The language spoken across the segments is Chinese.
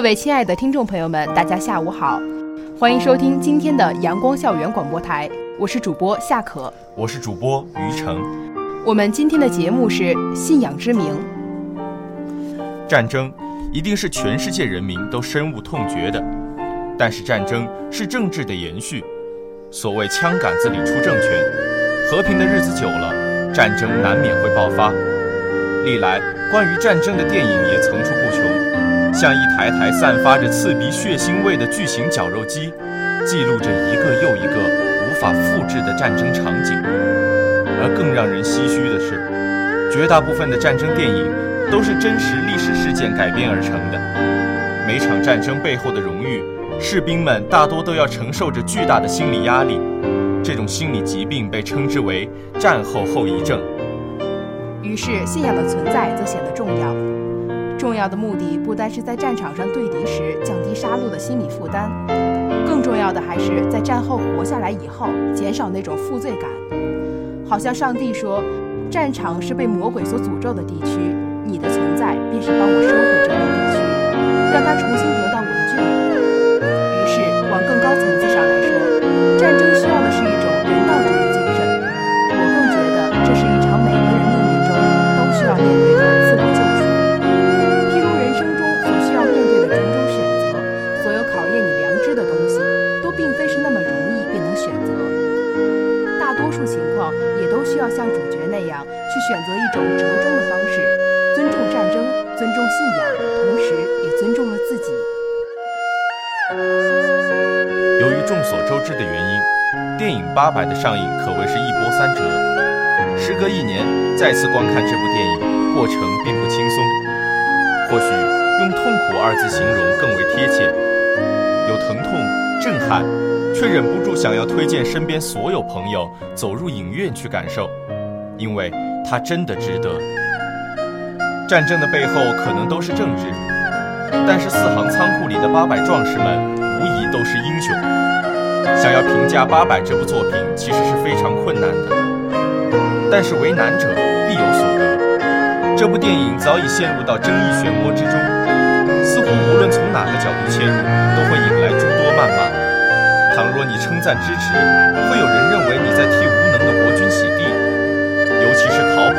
各位亲爱的听众朋友们，大家下午好，欢迎收听今天的阳光校园广播台，我是主播夏可，我是主播于成。我们今天的节目是信仰之名。战争一定是全世界人民都深恶痛绝的，但是战争是政治的延续。所谓枪杆子里出政权，和平的日子久了，战争难免会爆发。历来关于战争的电影也层出不穷。像一台台散发着刺鼻血腥味的巨型绞肉机，记录着一个又一个无法复制的战争场景。而更让人唏嘘的是，绝大部分的战争电影都是真实历史事件改编而成的。每场战争背后的荣誉，士兵们大多都要承受着巨大的心理压力。这种心理疾病被称之为战后后遗症。于是，信仰的存在则显得重要。重要的目的不单是在战场上对敌时降低杀戮的心理负担，更重要的还是在战后活下来以后减少那种负罪感。好像上帝说：“战场是被魔鬼所诅咒的地区，你的存在便是帮我收回这片地区，让它重新得选择一种折中的方式，尊重战争，尊重信仰，同时也尊重了自己。由于众所周知的原因，电影《八佰》的上映可谓是一波三折。时隔一年，再次观看这部电影，过程并不轻松。或许用“痛苦”二字形容更为贴切，有疼痛、震撼，却忍不住想要推荐身边所有朋友走入影院去感受。因为它真的值得。战争的背后可能都是政治，但是四行仓库里的八百壮士们无疑都是英雄。想要评价《八百》这部作品，其实是非常困难的。但是为难者必有所得。这部电影早已陷入到争议漩涡之中，似乎无论从哪个角度切入，都会引来诸多谩骂。倘若你称赞支持，会有人认为你在替无。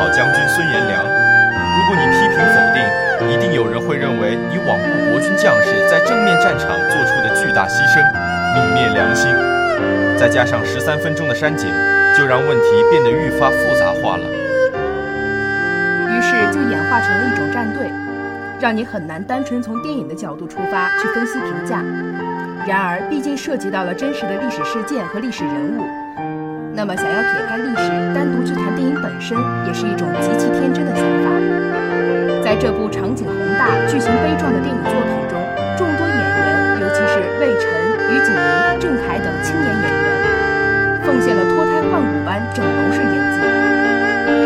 老将军孙延良，如果你批评否定，一定有人会认为你罔顾国军将士在正面战场做出的巨大牺牲，泯灭良心。再加上十三分钟的删减，就让问题变得愈发复杂化了。于是就演化成了一种战队，让你很难单纯从电影的角度出发去分析评价。然而，毕竟涉及到了真实的历史事件和历史人物。那么，想要撇开历史，单独去谈电影本身，也是一种极其天真的想法。在这部场景宏大、剧情悲壮的电影作品中，众多演员，尤其是魏晨、于景明、郑恺等青年演员，奉献了脱胎换骨般整容式演技，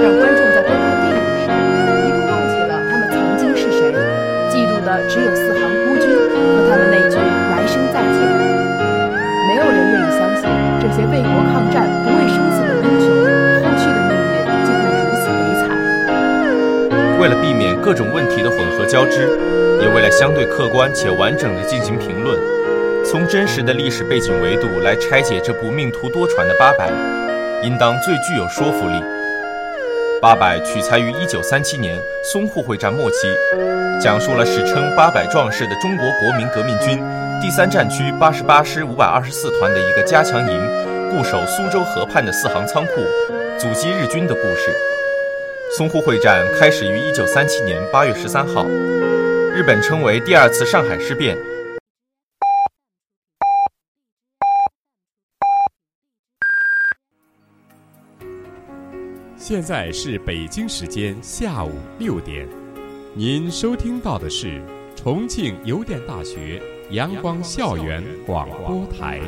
让观众在观看电影时一度忘记了他们曾经是谁，记住的只有些为国抗战不畏生死的英雄，后续的命运竟会如此悲惨。为了避免各种问题的混合交织，也为了相对客观且完整的进行评论，从真实的历史背景维度来拆解这部命途多舛的八百，应当最具有说服力。八百取材于1937年淞沪会战末期，讲述了史称“八百壮士”的中国国民革命军第三战区八十八师五百二十四团的一个加强营，固守苏州河畔的四行仓库，阻击日军的故事。淞沪会战开始于一九三七年八月十三号，日本称为第二次上海事变。现在是北京时间下午六点，您收听到的是重庆邮电大学阳光校园广播台。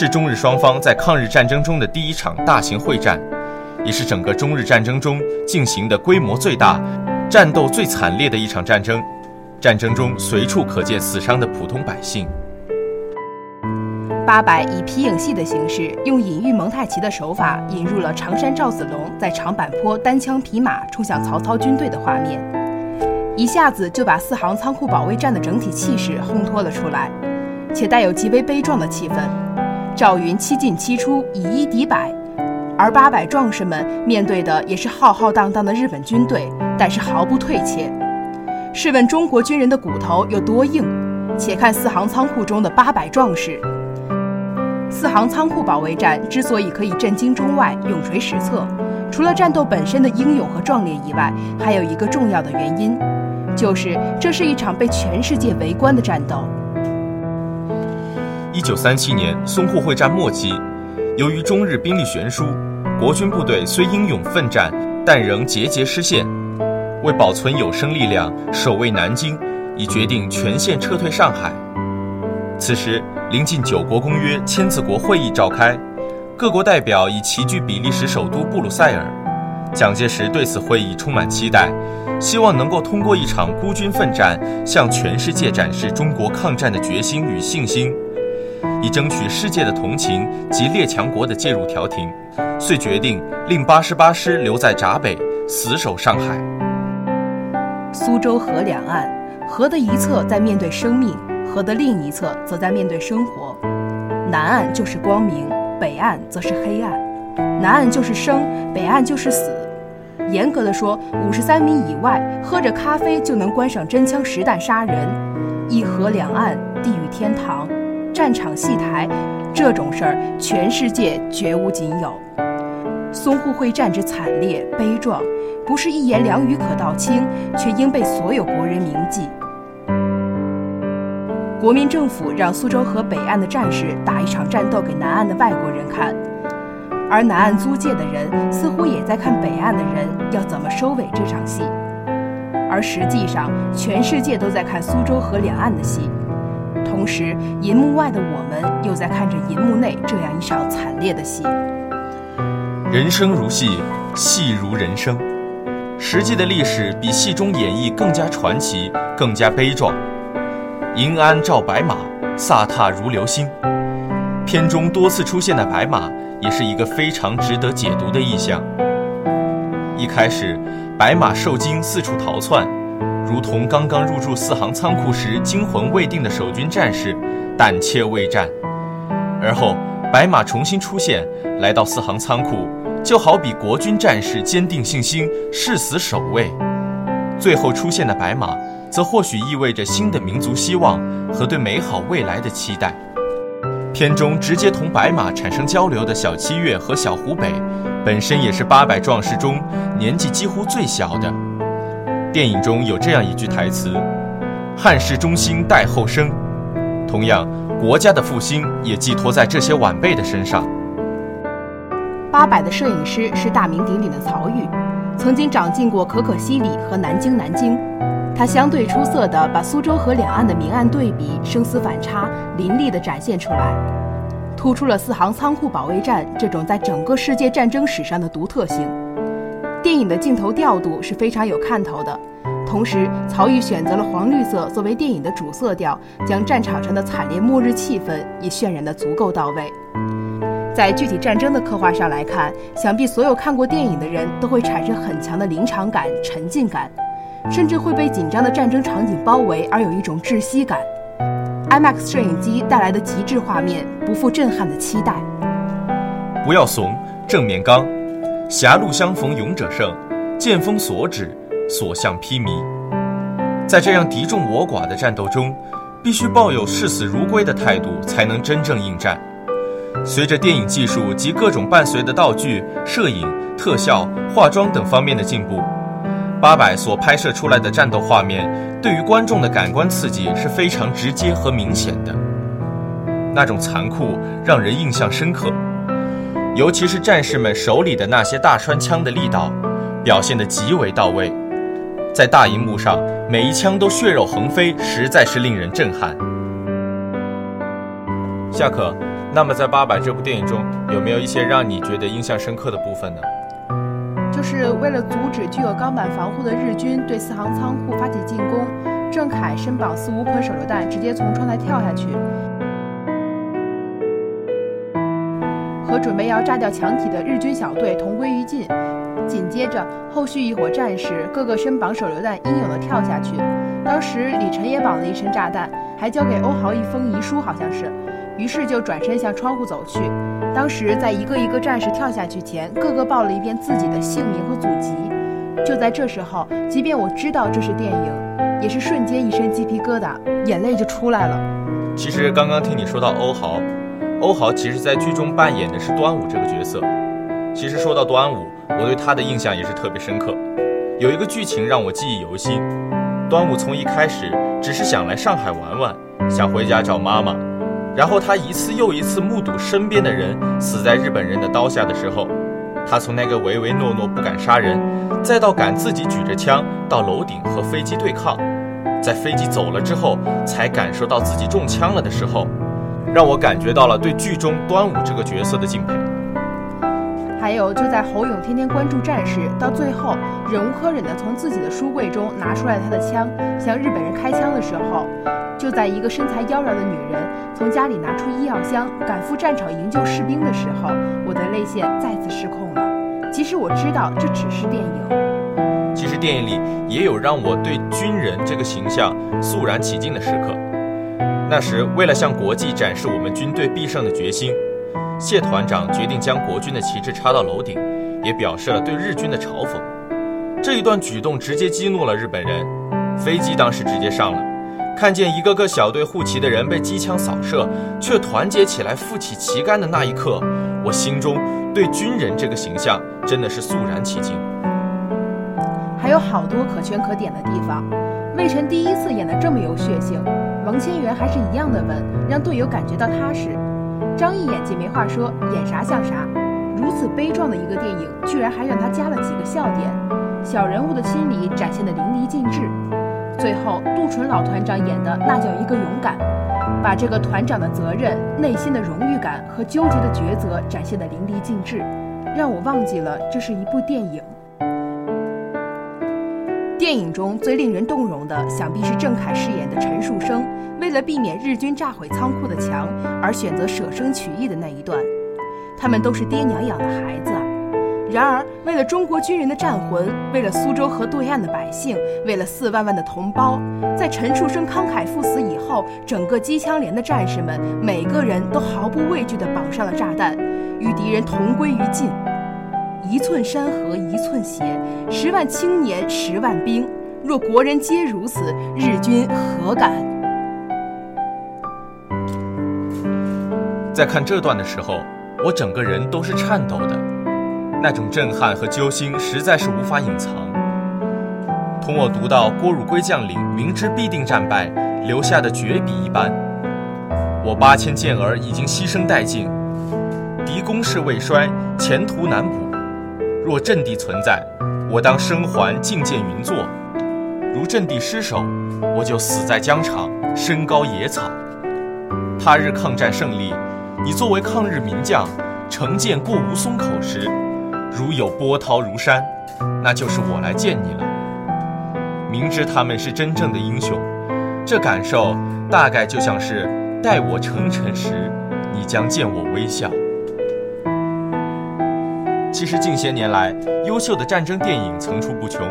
是中日双方在抗日战争中的第一场大型会战，也是整个中日战争中进行的规模最大、战斗最惨烈的一场战争。战争中随处可见死伤的普通百姓。八百以皮影戏的形式，用隐喻蒙太奇的手法，引入了常山赵子龙在长坂坡单枪匹马冲向曹操军队的画面，一下子就把四行仓库保卫战的整体气势烘托了出来，且带有极为悲壮的气氛。赵云七进七出，以一敌百，而八百壮士们面对的也是浩浩荡荡的日本军队，但是毫不退怯。试问中国军人的骨头有多硬？且看四行仓库中的八百壮士。四行仓库保卫战之所以可以震惊中外、永垂史册，除了战斗本身的英勇和壮烈以外，还有一个重要的原因，就是这是一场被全世界围观的战斗。一九三七年淞沪会战末期，由于中日兵力悬殊，国军部队虽英勇奋战，但仍节节失陷。为保存有生力量，守卫南京，已决定全线撤退上海。此时。临近九国公约签字国会议召开，各国代表已齐聚比利时首都布鲁塞尔。蒋介石对此会议充满期待，希望能够通过一场孤军奋战，向全世界展示中国抗战的决心与信心，以争取世界的同情及列强国的介入调停。遂决定令八十八师留在闸北，死守上海。苏州河两岸，河的一侧在面对生命。河的另一侧则在面对生活，南岸就是光明，北岸则是黑暗；南岸就是生，北岸就是死。严格的说，五十三米以外，喝着咖啡就能关上真枪实弹杀人。一河两岸，地狱天堂，战场戏台，这种事儿全世界绝无仅有。淞沪会战之惨烈悲壮，不是一言两语可道清，却应被所有国人铭记。国民政府让苏州河北岸的战士打一场战斗给南岸的外国人看，而南岸租界的人似乎也在看北岸的人要怎么收尾这场戏，而实际上全世界都在看苏州河两岸的戏，同时银幕外的我们又在看着银幕内这样一场惨烈的戏。人生如戏，戏如人生，实际的历史比戏中演绎更加传奇，更加悲壮。银鞍照白马，飒沓如流星。片中多次出现的白马，也是一个非常值得解读的意象。一开始，白马受惊四处逃窜，如同刚刚入驻四行仓库时惊魂未定的守军战士，胆怯未战。而后，白马重新出现，来到四行仓库，就好比国军战士坚定信心，誓死守卫。最后出现的白马。则或许意味着新的民族希望和对美好未来的期待。片中直接同白马产生交流的小七月和小湖北，本身也是八百壮士中年纪几乎最小的。电影中有这样一句台词：“汉室中兴待后生。”同样，国家的复兴也寄托在这些晚辈的身上。八百的摄影师是大名鼎鼎的曹禺，曾经长进过可可西里和南京南京。他相对出色的把苏州河两岸的明暗对比、生死反差凌厉的展现出来，突出了四行仓库保卫战这种在整个世界战争史上的独特性。电影的镜头调度是非常有看头的，同时曹禺选择了黄绿色作为电影的主色调，将战场上的惨烈末日气氛也渲染得足够到位。在具体战争的刻画上来看，想必所有看过电影的人都会产生很强的临场感、沉浸感。甚至会被紧张的战争场景包围而有一种窒息感。IMAX 摄影机带来的极致画面，不负震撼的期待。不要怂，正面刚，狭路相逢勇者胜，剑锋所指，所向披靡。在这样敌众我寡的战斗中，必须抱有视死如归的态度，才能真正应战。随着电影技术及各种伴随的道具、摄影、特效、化妆等方面的进步。八百所拍摄出来的战斗画面，对于观众的感官刺激是非常直接和明显的。那种残酷让人印象深刻，尤其是战士们手里的那些大栓枪的力道，表现得极为到位。在大荧幕上，每一枪都血肉横飞，实在是令人震撼。夏可，那么在《八佰》这部电影中，有没有一些让你觉得印象深刻的部分呢？就是为了阻止具有钢板防护的日军对四行仓库发起进攻，郑恺身绑四五捆手榴弹，直接从窗台跳下去，和准备要炸掉墙体的日军小队同归于尽。紧接着，后续一伙战士个个身绑手榴弹，英勇地跳下去。当时李晨也绑了一身炸弹，还交给欧豪一封遗书，好像是。于是就转身向窗户走去。当时在一个一个战士跳下去前，个个报了一遍自己的姓名和祖籍。就在这时候，即便我知道这是电影，也是瞬间一身鸡皮疙瘩，眼泪就出来了。其实刚刚听你说到欧豪，欧豪其实在剧中扮演的是端午这个角色。其实说到端午。我对他的印象也是特别深刻，有一个剧情让我记忆犹新。端午从一开始只是想来上海玩玩，想回家找妈妈，然后他一次又一次目睹身边的人死在日本人的刀下的时候，他从那个唯唯诺诺不敢杀人，再到敢自己举着枪到楼顶和飞机对抗，在飞机走了之后才感受到自己中枪了的时候，让我感觉到了对剧中端午这个角色的敬佩。还有，就在侯勇天天关注战事，到最后忍无可忍地从自己的书柜中拿出来他的枪，向日本人开枪的时候，就在一个身材妖娆的女人从家里拿出医药箱赶赴战场营救士兵的时候，我的泪腺再次失控了。其实我知道这只是电影，其实电影里也有让我对军人这个形象肃然起敬的时刻。那时，为了向国际展示我们军队必胜的决心。谢团长决定将国军的旗帜插到楼顶，也表示了对日军的嘲讽。这一段举动直接激怒了日本人，飞机当时直接上了。看见一个个小队护旗的人被机枪扫射，却团结起来负起旗杆的那一刻，我心中对军人这个形象真的是肃然起敬。还有好多可圈可点的地方。魏晨第一次演的这么有血性，王千源还是一样的稳，让队友感觉到踏实。张译演技没话说，演啥像啥。如此悲壮的一个电影，居然还让他加了几个笑点，小人物的心理展现的淋漓尽致。最后，杜淳老团长演的那叫一个勇敢，把这个团长的责任、内心的荣誉感和纠结的抉择展现的淋漓尽致，让我忘记了这是一部电影。电影中最令人动容的，想必是郑恺饰演的陈树生，为了避免日军炸毁仓库的墙而选择舍生取义的那一段。他们都是爹娘养的孩子，然而为了中国军人的战魂，为了苏州河对岸的百姓，为了四万万的同胞，在陈树生慷慨赴死以后，整个机枪连的战士们每个人都毫不畏惧地绑上了炸弹，与敌人同归于尽。一寸山河一寸血，十万青年十万兵。若国人皆如此，日军何敢？在看这段的时候，我整个人都是颤抖的，那种震撼和揪心实在是无法隐藏。同我读到郭汝瑰将领明知必定战败，留下的绝笔一般。我八千健儿已经牺牲殆尽，敌攻势未衰，前途难卜。若阵地存在，我当生还觐见云座；如阵地失守，我就死在疆场，身高野草。他日抗战胜利，你作为抗日名将，乘舰过吴淞口时，如有波涛如山，那就是我来见你了。明知他们是真正的英雄，这感受大概就像是待我成尘时，你将见我微笑。其实近些年来，优秀的战争电影层出不穷，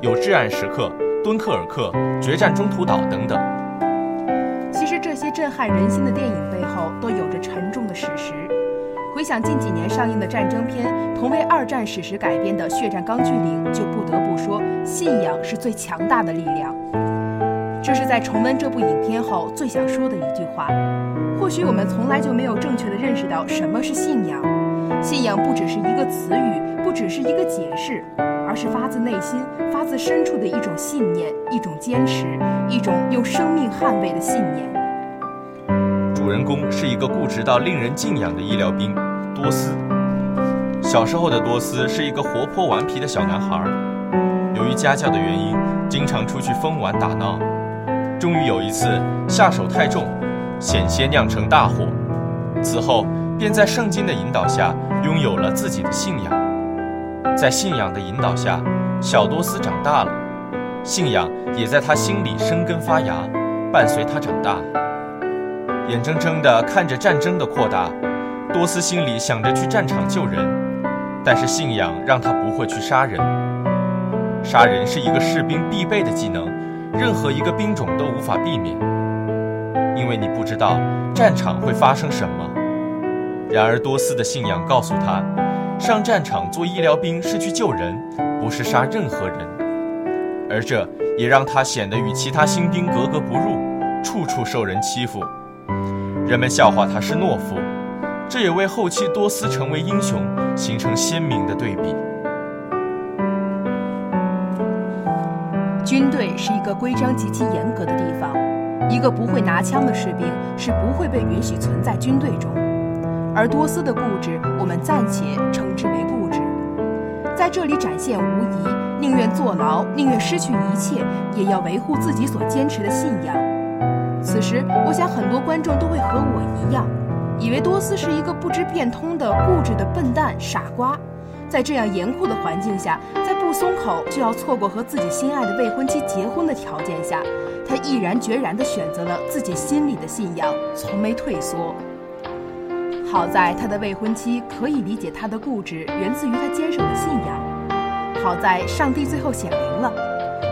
有《至暗时刻》《敦刻尔克》《决战中途岛》等等。其实这些震撼人心的电影背后，都有着沉重的史实。回想近几年上映的战争片，同为二战史实改编的《血战钢锯岭》，就不得不说，信仰是最强大的力量。这是在重温这部影片后最想说的一句话。或许我们从来就没有正确的认识到什么是信仰。信仰不只是一个词语，不只是一个解释，而是发自内心、发自深处的一种信念、一种坚持、一种用生命捍卫的信念。主人公是一个固执到令人敬仰的医疗兵多斯，小时候的多斯是一个活泼顽皮的小男孩，由于家教的原因，经常出去疯玩打闹。终于有一次下手太重，险些酿成大祸。此后便在圣经的引导下拥有了自己的信仰。在信仰的引导下，小多斯长大了，信仰也在他心里生根发芽，伴随他长大。眼睁睁地看着战争的扩大，多斯心里想着去战场救人，但是信仰让他不会去杀人。杀人是一个士兵必备的技能，任何一个兵种都无法避免，因为你不知道战场会发生什么。然而多斯的信仰告诉他，上战场做医疗兵是去救人，不是杀任何人，而这也让他显得与其他新兵格格不入，处处受人欺负。人们笑话他是懦夫，这也为后期多斯成为英雄形成鲜明的对比。军队是一个规章极其严格的地方，一个不会拿枪的士兵是不会被允许存在军队中。而多斯的固执，我们暂且称之为固执，在这里展现无疑，宁愿坐牢，宁愿失去一切，也要维护自己所坚持的信仰。此时，我想很多观众都会和我一样，以为多斯是一个不知变通的固执的笨蛋傻瓜。在这样严酷的环境下，在不松口就要错过和自己心爱的未婚妻结婚的条件下，他毅然决然地选择了自己心里的信仰，从没退缩。好在他的未婚妻可以理解他的固执源自于他坚守的信仰。好在上帝最后显灵了，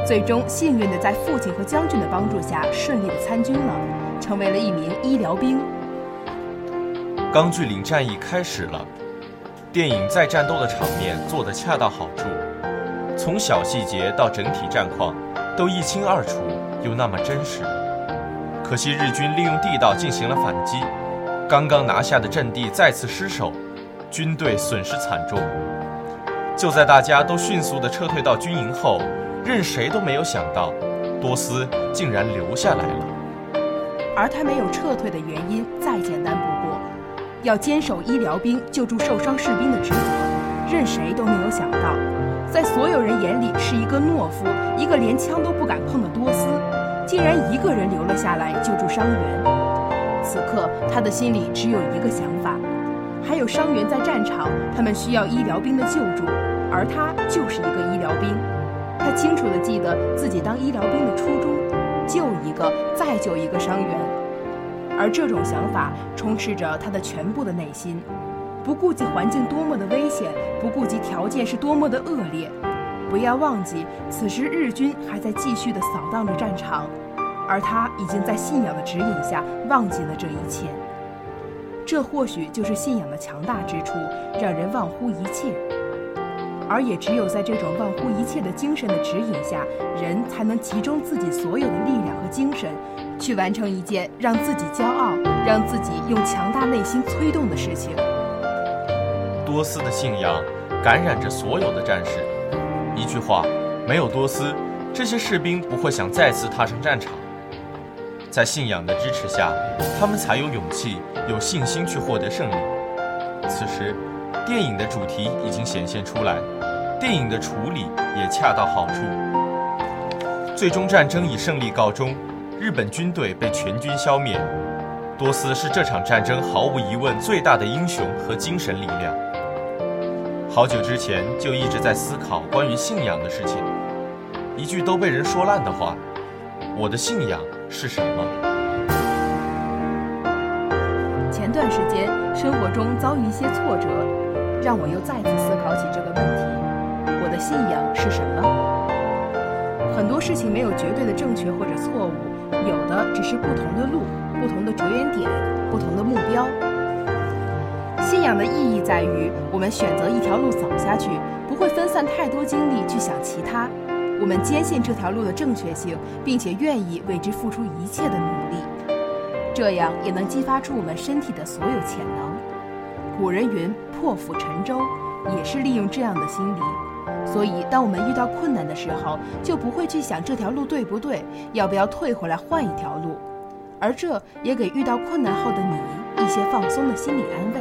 最终幸运地在父亲和将军的帮助下顺利地参军了，成为了一名医疗兵。钢锯岭战役开始了，电影在战斗的场面做得恰到好处，从小细节到整体战况都一清二楚，又那么真实。可惜日军利用地道进行了反击。刚刚拿下的阵地再次失守，军队损失惨重。就在大家都迅速地撤退到军营后，任谁都没有想到，多斯竟然留下来了。而他没有撤退的原因再简单不过，要坚守医疗兵救助受伤士兵的职责，任谁都没有想到，在所有人眼里是一个懦夫，一个连枪都不敢碰的多斯，竟然一个人留了下来救助伤员。此刻，他的心里只有一个想法：还有伤员在战场，他们需要医疗兵的救助，而他就是一个医疗兵。他清楚地记得自己当医疗兵的初衷：救一个，再救一个伤员。而这种想法充斥着他的全部的内心，不顾及环境多么的危险，不顾及条件是多么的恶劣。不要忘记，此时日军还在继续地扫荡着战场。而他已经在信仰的指引下忘记了这一切，这或许就是信仰的强大之处，让人忘乎一切。而也只有在这种忘乎一切的精神的指引下，人才能集中自己所有的力量和精神，去完成一件让自己骄傲、让自己用强大内心催动的事情。多斯的信仰感染着所有的战士。一句话，没有多斯，这些士兵不会想再次踏上战场。在信仰的支持下，他们才有勇气、有信心去获得胜利。此时，电影的主题已经显现出来，电影的处理也恰到好处。最终战争以胜利告终，日本军队被全军消灭。多斯是这场战争毫无疑问最大的英雄和精神力量。好久之前就一直在思考关于信仰的事情，一句都被人说烂的话：“我的信仰。”是什么？前段时间生活中遭遇一些挫折，让我又再次思考起这个问题：我的信仰是什么？很多事情没有绝对的正确或者错误，有的只是不同的路、不同的着眼点、不同的目标。信仰的意义在于，我们选择一条路走下去，不会分散太多精力去想其他。我们坚信这条路的正确性，并且愿意为之付出一切的努力，这样也能激发出我们身体的所有潜能。古人云“破釜沉舟”，也是利用这样的心理。所以，当我们遇到困难的时候，就不会去想这条路对不对，要不要退回来换一条路，而这也给遇到困难后的你一些放松的心理安慰。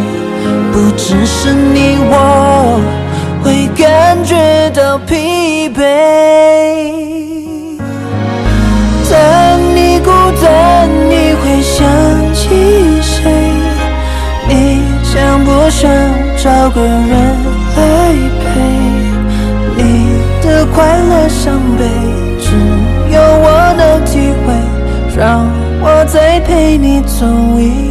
不只是你我会感觉到疲惫。当你孤单，你会想起谁？你想不想找个人来陪？你的快乐伤悲，只有我能体会。让我再陪你走一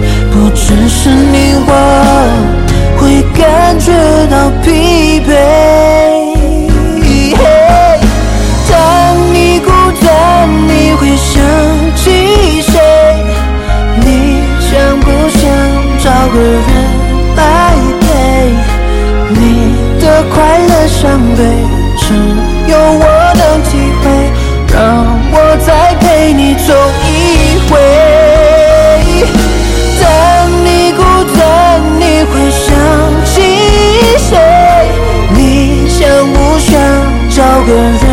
只是你我会感觉到疲惫。当你孤单，你会想起谁？你想不想找个人来陪？你的快乐伤悲，只有我能体会。让我再陪你走个人。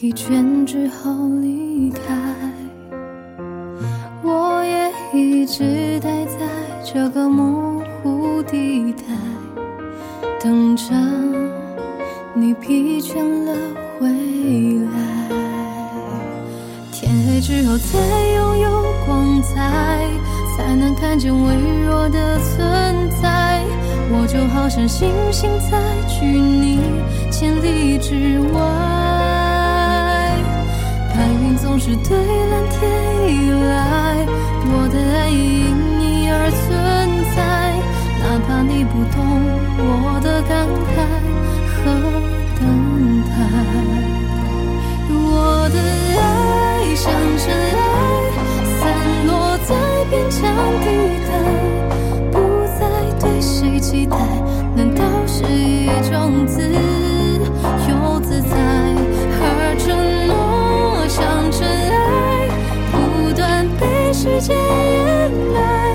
疲倦之后离开。我也一直待在这个模糊地带，等着你疲倦了回来。天黑之后才拥有光彩，才能看见微弱的存在。我就好像星星在距你千里之外。总是对蓝天依赖，我的爱因你而存在，哪怕你不懂我的感慨和等待。我的爱像尘埃，散落在边疆地带，不再对谁期待，难道是一种自由自在？而承时间掩埋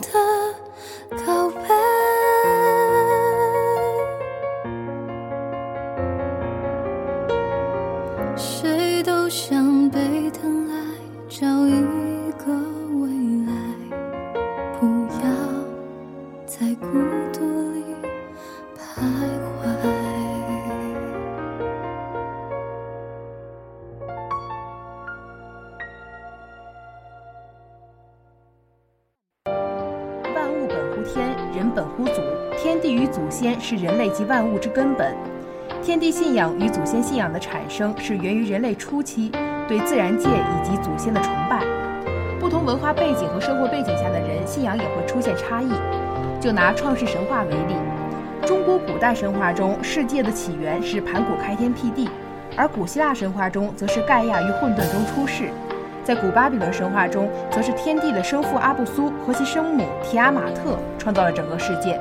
的告白？万物之根本。天地信仰与祖先信仰的产生是源于人类初期对自然界以及祖先的崇拜。不同文化背景和生活背景下的人，信仰也会出现差异。就拿创世神话为例，中国古代神话中，世界的起源是盘古开天辟地，而古希腊神话中则是盖亚于混沌中出世。在古巴比伦神话中，则是天帝的生父阿布苏和其生母提阿玛特创造了整个世界。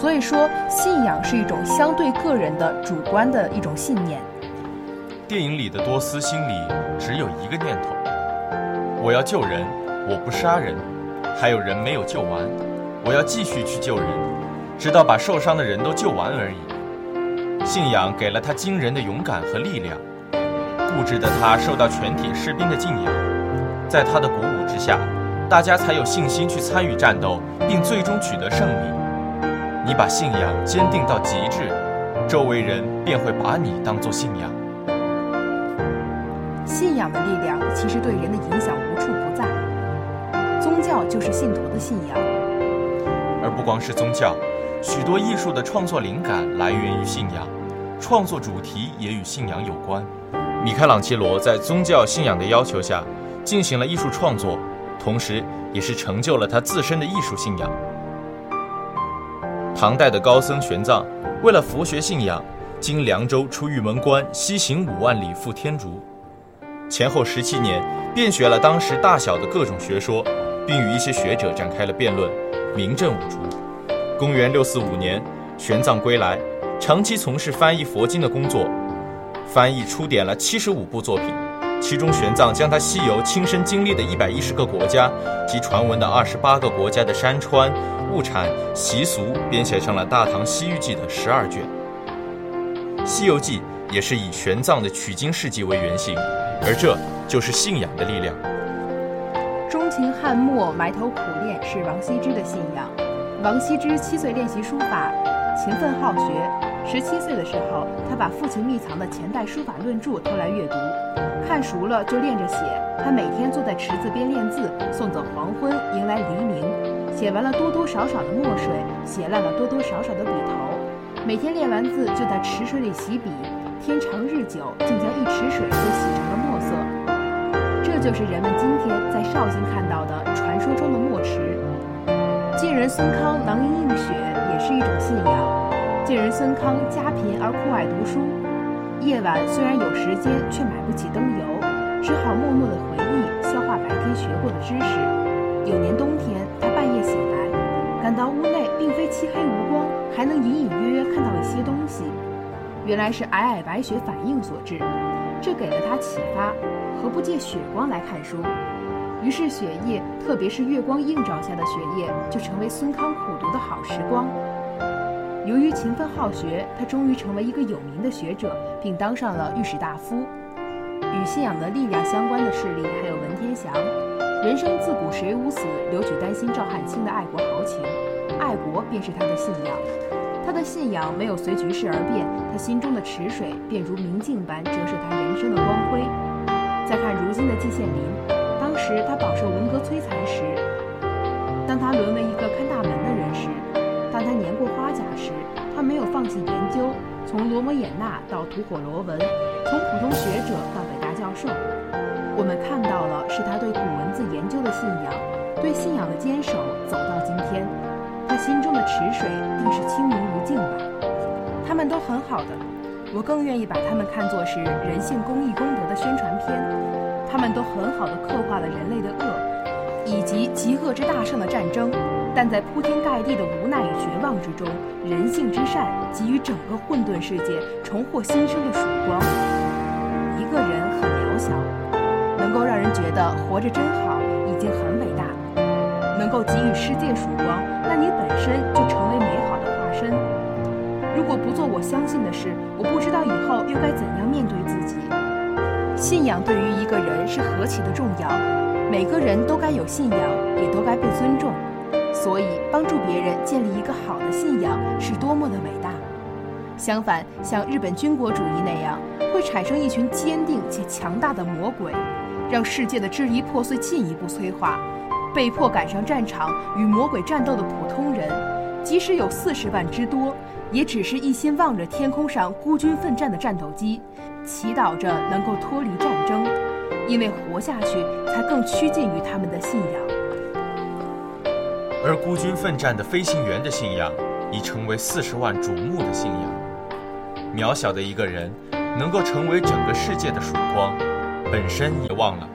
所以说，信仰是一种相对个人的主观的一种信念。电影里的多斯心里只有一个念头：我要救人，我不杀人。还有人没有救完，我要继续去救人，直到把受伤的人都救完而已。信仰给了他惊人的勇敢和力量，固执的他受到全体士兵的敬仰，在他的鼓舞之下，大家才有信心去参与战斗，并最终取得胜利。你把信仰坚定到极致，周围人便会把你当作信仰。信仰的力量其实对人的影响无处不在。宗教就是信徒的信仰。而不光是宗教，许多艺术的创作灵感来源于信仰，创作主题也与信仰有关。米开朗基罗在宗教信仰的要求下进行了艺术创作，同时也是成就了他自身的艺术信仰。唐代的高僧玄奘为了佛学信仰，经凉州出玉门关，西行五万里赴天竺，前后十七年，遍学了当时大小的各种学说，并与一些学者展开了辩论，名震五族。公元六四五年，玄奘归来，长期从事翻译佛经的工作。翻译出典了七十五部作品，其中玄奘将他西游亲身经历的一百一十个国家及传闻的二十八个国家的山川、物产、习俗编写成了《大唐西域记》的十二卷。《西游记》也是以玄奘的取经事迹为原型，而这就是信仰的力量。钟情汉墨，埋头苦练是王羲之的信仰。王羲之七岁练习书法，勤奋好学。十七岁的时候，他把父亲秘藏的前代书法论著偷来阅读，看熟了就练着写。他每天坐在池子边练字，送走黄昏，迎来黎明。写完了多多少少的墨水，写烂了多多少少的笔头。每天练完字就在池水里洗笔，天长日久，竟将一池水都洗成了墨色。这就是人们今天在绍兴看到的传说中的墨池。晋人孙康囊萤映雪，也是一种信仰。晋人孙康家贫而酷爱读书，夜晚虽然有时间，却买不起灯油，只好默默的回忆、消化白天学过的知识。有年冬天，他半夜醒来，感到屋内并非漆黑无光，还能隐隐约约看到一些东西，原来是皑皑白雪反应所致。这给了他启发：何不借雪光来看书？于是雪夜，特别是月光映照下的雪夜，就成为孙康苦读的好时光。由于勤奋好学，他终于成为一个有名的学者，并当上了御史大夫。与信仰的力量相关的事例还有文天祥，人生自古谁无死，留取丹心照汗青的爱国豪情，爱国便是他的信仰。他的信仰没有随局势而变，他心中的池水便如明镜般折射他人生的光辉。再看如今的季羡林，当时他饱受文革摧残时，当他沦为一个看从罗摩衍那到吐火罗文，从普通学者到北大教授。我们看到了是他对古文字研究的信仰，对信仰的坚守，走到今天。他心中的池水定是清明如镜吧？他们都很好的，我更愿意把他们看作是人性公益功德的宣传片。他们都很好的刻画了人类的恶，以及极恶之大胜的战争。但在铺天盖地的无奈与绝望之中，人性之善给予整个混沌世界重获新生的曙光。一个人很渺小，能够让人觉得活着真好，已经很伟大。能够给予世界曙光，那你本身就成为美好的化身。如果不做我相信的事，我不知道以后又该怎样面对自己。信仰对于一个人是何其的重要，每个人都该有信仰，也都该被尊重。所以，帮助别人建立一个好的信仰是多么的伟大。相反，像日本军国主义那样，会产生一群坚定且强大的魔鬼，让世界的支离破碎进一步催化。被迫赶上战场与魔鬼战斗的普通人，即使有四十万之多，也只是一心望着天空上孤军奋战的战斗机，祈祷着能够脱离战争，因为活下去才更趋近于他们的信仰。而孤军奋战的飞行员的信仰，已成为四十万瞩目的信仰。渺小的一个人，能够成为整个世界的曙光，本身也忘了。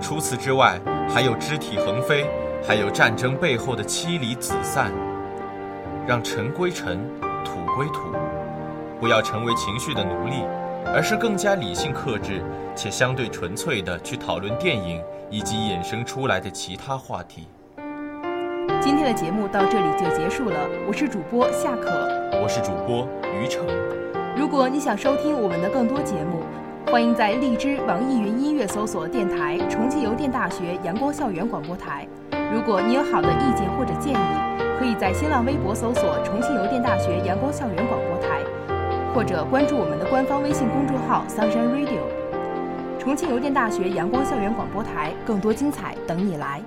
除此之外，还有肢体横飞，还有战争背后的妻离子散。让尘归尘，土归土，不要成为情绪的奴隶，而是更加理性克制且相对纯粹的去讨论电影以及衍生出来的其他话题。今天的节目到这里就结束了，我是主播夏可，我是主播于成。如果你想收听我们的更多节目，欢迎在荔枝、网易云音乐搜索电台重庆邮电大学阳光校园广播台。如果你有好的意见或者建议，可以在新浪微博搜索重庆邮电大学阳光校园广播台，或者关注我们的官方微信公众号 Sunshine Radio。重庆邮电大学阳光校园广播台，更多精彩等你来。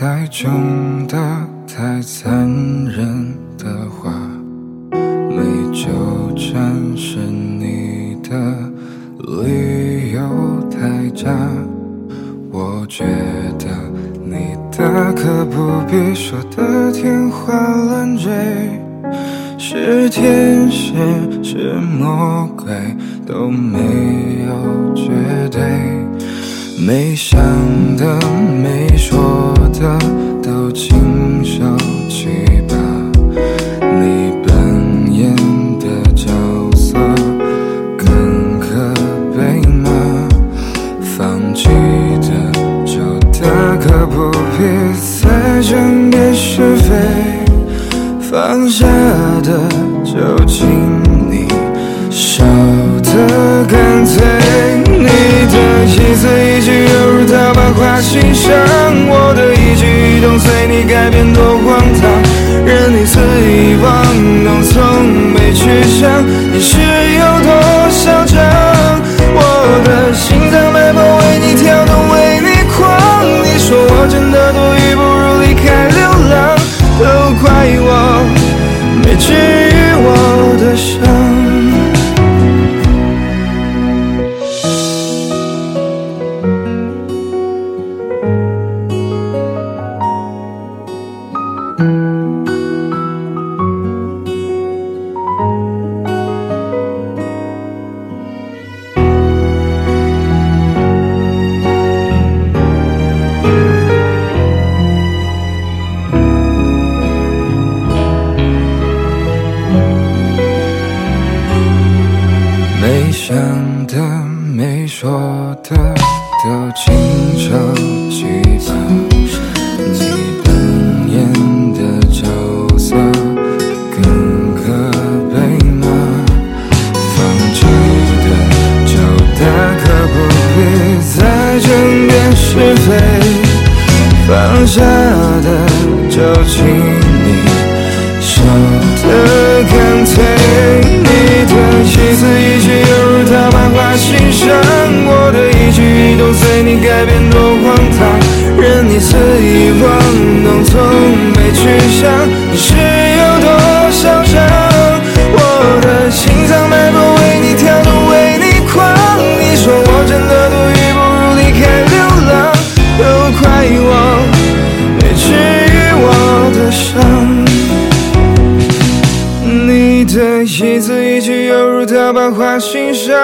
太重的、太残忍的话，没纠缠是你的理由太假。我觉得你大可不必说的天花乱坠，是天使是魔鬼都没有绝对。没想的、没说的，都请收起吧。你扮演的角色更可悲吗？放弃的就大可不必再争辩是非，放下的就请你收的干脆。你的一字一句犹如刀疤划心上，我的改变多荒唐，任你肆意妄动，从没去想你是有多嚣张。我的心脏脉搏为你跳动，为你狂。你说我真的多余，不如离开流浪，都怪我没治愈我的伤。意妄动，从没去想你是有多嚣张。我的心脏脉搏为你跳动，为你狂。你说我真的多余，不如离开流浪，都怪我没治愈我的伤。你的一字一句犹如刀疤划心上，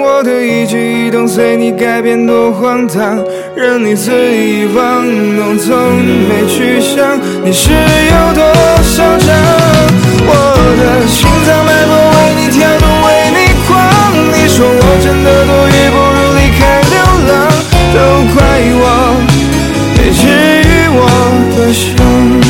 我的一举一动随你改变多荒唐，任你肆意玩弄从没去想。你是有多嚣张？我的心脏脉搏为你跳动为你狂你说我真的多余不如离开流浪都怪我没治愈我的伤。